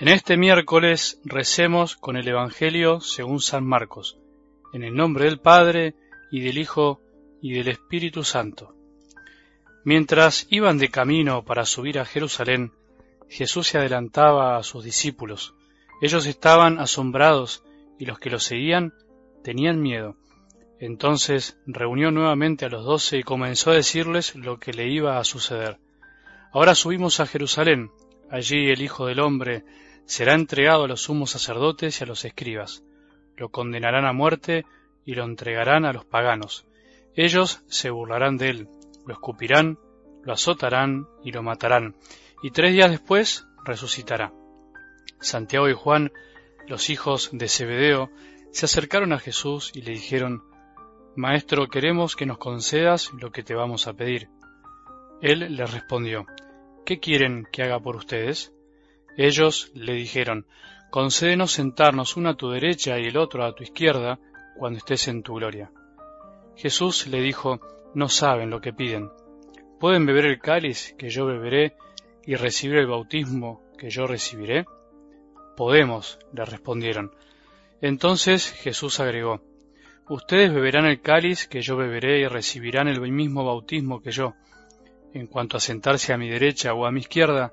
En este miércoles recemos con el Evangelio según San Marcos, en el nombre del Padre y del Hijo y del Espíritu Santo. Mientras iban de camino para subir a Jerusalén, Jesús se adelantaba a sus discípulos. Ellos estaban asombrados y los que lo seguían tenían miedo. Entonces reunió nuevamente a los doce y comenzó a decirles lo que le iba a suceder. Ahora subimos a Jerusalén. Allí el Hijo del Hombre será entregado a los sumos sacerdotes y a los escribas. Lo condenarán a muerte y lo entregarán a los paganos. Ellos se burlarán de él, lo escupirán, lo azotarán y lo matarán, y tres días después resucitará. Santiago y Juan, los hijos de Zebedeo, se acercaron a Jesús y le dijeron, Maestro, queremos que nos concedas lo que te vamos a pedir. Él les respondió, ¿Qué quieren que haga por ustedes? Ellos le dijeron, Concédenos sentarnos uno a tu derecha y el otro a tu izquierda cuando estés en tu gloria. Jesús le dijo, No saben lo que piden. ¿Pueden beber el cáliz que yo beberé y recibir el bautismo que yo recibiré? Podemos, le respondieron. Entonces Jesús agregó, Ustedes beberán el cáliz que yo beberé y recibirán el mismo bautismo que yo. En cuanto a sentarse a mi derecha o a mi izquierda,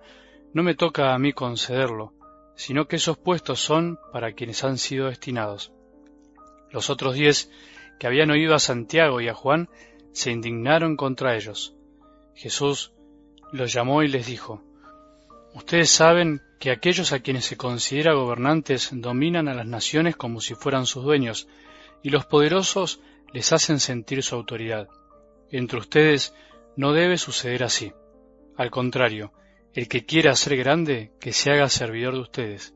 no me toca a mí concederlo, sino que esos puestos son para quienes han sido destinados. Los otros diez que habían oído a Santiago y a Juan se indignaron contra ellos. Jesús los llamó y les dijo, Ustedes saben que aquellos a quienes se considera gobernantes dominan a las naciones como si fueran sus dueños, y los poderosos les hacen sentir su autoridad. Entre ustedes no debe suceder así. Al contrario, el que quiera ser grande, que se haga servidor de ustedes,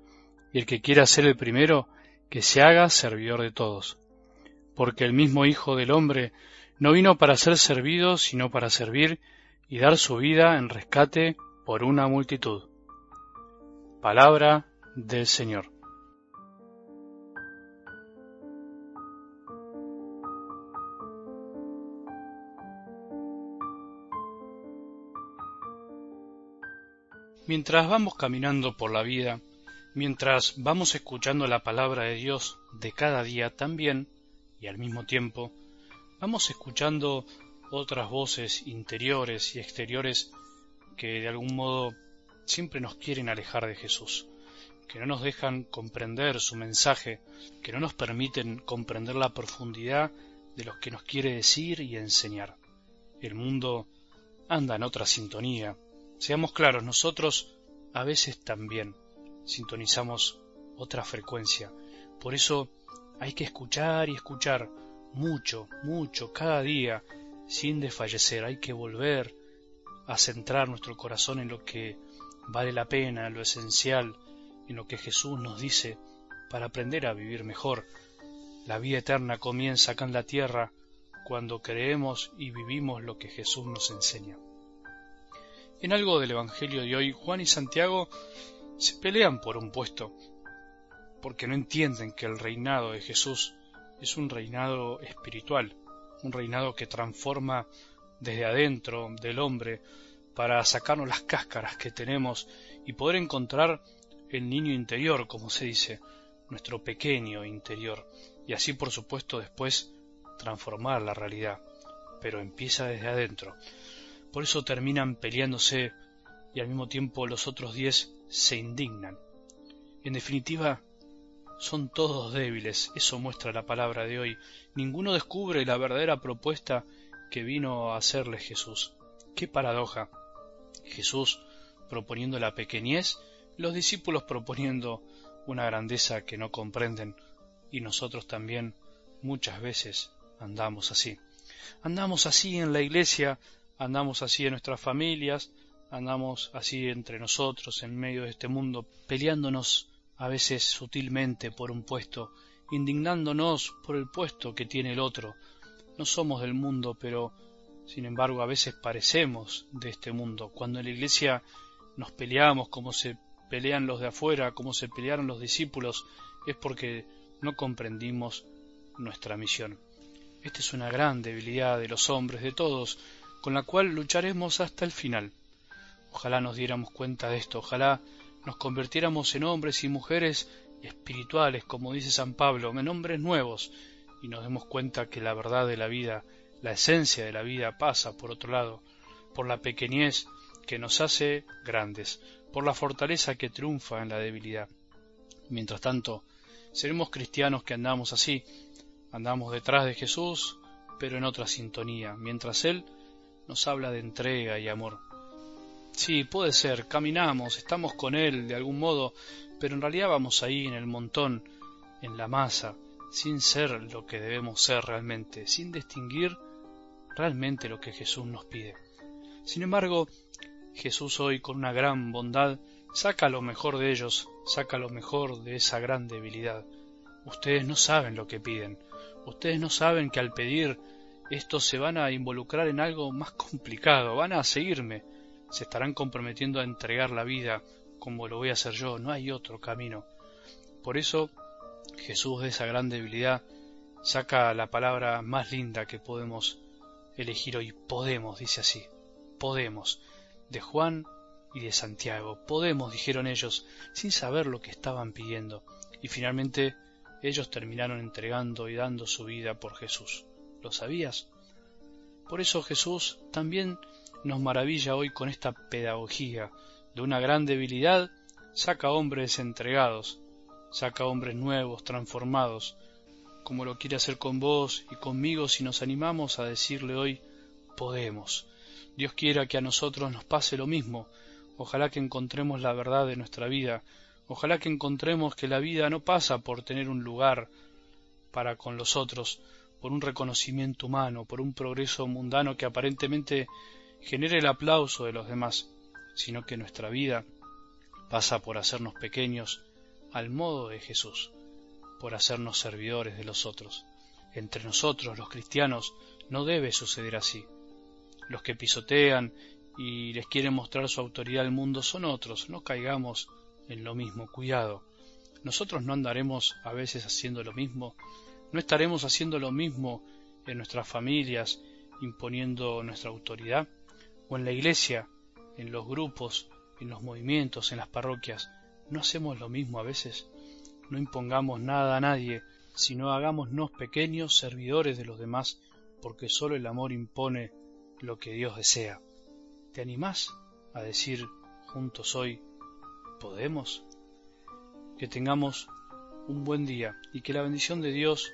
y el que quiera ser el primero, que se haga servidor de todos. Porque el mismo Hijo del Hombre no vino para ser servido, sino para servir y dar su vida en rescate por una multitud. Palabra del Señor. Mientras vamos caminando por la vida, mientras vamos escuchando la palabra de Dios de cada día también, y al mismo tiempo, vamos escuchando otras voces interiores y exteriores que de algún modo siempre nos quieren alejar de Jesús, que no nos dejan comprender su mensaje, que no nos permiten comprender la profundidad de lo que nos quiere decir y enseñar. El mundo anda en otra sintonía, Seamos claros, nosotros a veces también sintonizamos otra frecuencia. Por eso hay que escuchar y escuchar mucho, mucho, cada día, sin desfallecer. Hay que volver a centrar nuestro corazón en lo que vale la pena, en lo esencial, en lo que Jesús nos dice para aprender a vivir mejor. La vida eterna comienza acá en la tierra cuando creemos y vivimos lo que Jesús nos enseña. En algo del Evangelio de hoy, Juan y Santiago se pelean por un puesto, porque no entienden que el reinado de Jesús es un reinado espiritual, un reinado que transforma desde adentro del hombre para sacarnos las cáscaras que tenemos y poder encontrar el niño interior, como se dice, nuestro pequeño interior, y así por supuesto después transformar la realidad, pero empieza desde adentro. Por eso terminan peleándose y al mismo tiempo los otros diez se indignan. En definitiva, son todos débiles, eso muestra la palabra de hoy. Ninguno descubre la verdadera propuesta que vino a hacerle Jesús. ¡Qué paradoja! Jesús proponiendo la pequeñez, los discípulos proponiendo una grandeza que no comprenden, y nosotros también muchas veces andamos así. Andamos así en la iglesia andamos así en nuestras familias, andamos así entre nosotros en medio de este mundo, peleándonos a veces sutilmente por un puesto, indignándonos por el puesto que tiene el otro. No somos del mundo, pero sin embargo a veces parecemos de este mundo. Cuando en la iglesia nos peleamos como se pelean los de afuera, como se pelearon los discípulos, es porque no comprendimos nuestra misión. Esta es una gran debilidad de los hombres, de todos, con la cual lucharemos hasta el final. Ojalá nos diéramos cuenta de esto, ojalá nos convirtiéramos en hombres y mujeres espirituales, como dice San Pablo, en hombres nuevos, y nos demos cuenta que la verdad de la vida, la esencia de la vida pasa por otro lado, por la pequeñez que nos hace grandes, por la fortaleza que triunfa en la debilidad. Mientras tanto, seremos cristianos que andamos así, andamos detrás de Jesús, pero en otra sintonía, mientras Él nos habla de entrega y amor. Sí, puede ser, caminamos, estamos con Él de algún modo, pero en realidad vamos ahí en el montón, en la masa, sin ser lo que debemos ser realmente, sin distinguir realmente lo que Jesús nos pide. Sin embargo, Jesús hoy, con una gran bondad, saca lo mejor de ellos, saca lo mejor de esa gran debilidad. Ustedes no saben lo que piden, ustedes no saben que al pedir estos se van a involucrar en algo más complicado, van a seguirme, se estarán comprometiendo a entregar la vida como lo voy a hacer yo, no hay otro camino. Por eso Jesús de esa gran debilidad saca la palabra más linda que podemos elegir hoy, podemos, dice así, podemos, de Juan y de Santiago, podemos, dijeron ellos, sin saber lo que estaban pidiendo, y finalmente ellos terminaron entregando y dando su vida por Jesús. ¿Lo sabías? Por eso Jesús también nos maravilla hoy con esta pedagogía. De una gran debilidad saca hombres entregados, saca hombres nuevos, transformados, como lo quiere hacer con vos y conmigo si nos animamos a decirle hoy podemos. Dios quiera que a nosotros nos pase lo mismo. Ojalá que encontremos la verdad de nuestra vida. Ojalá que encontremos que la vida no pasa por tener un lugar para con los otros, por un reconocimiento humano, por un progreso mundano que aparentemente genere el aplauso de los demás, sino que nuestra vida pasa por hacernos pequeños al modo de Jesús, por hacernos servidores de los otros. Entre nosotros, los cristianos, no debe suceder así. Los que pisotean y les quieren mostrar su autoridad al mundo son otros, no caigamos en lo mismo, cuidado. Nosotros no andaremos a veces haciendo lo mismo ¿No estaremos haciendo lo mismo en nuestras familias, imponiendo nuestra autoridad? ¿O en la iglesia, en los grupos, en los movimientos, en las parroquias? ¿No hacemos lo mismo a veces? No impongamos nada a nadie, sino hagámonos pequeños servidores de los demás, porque sólo el amor impone lo que Dios desea. ¿Te animás a decir juntos hoy, podemos? Que tengamos un buen día y que la bendición de Dios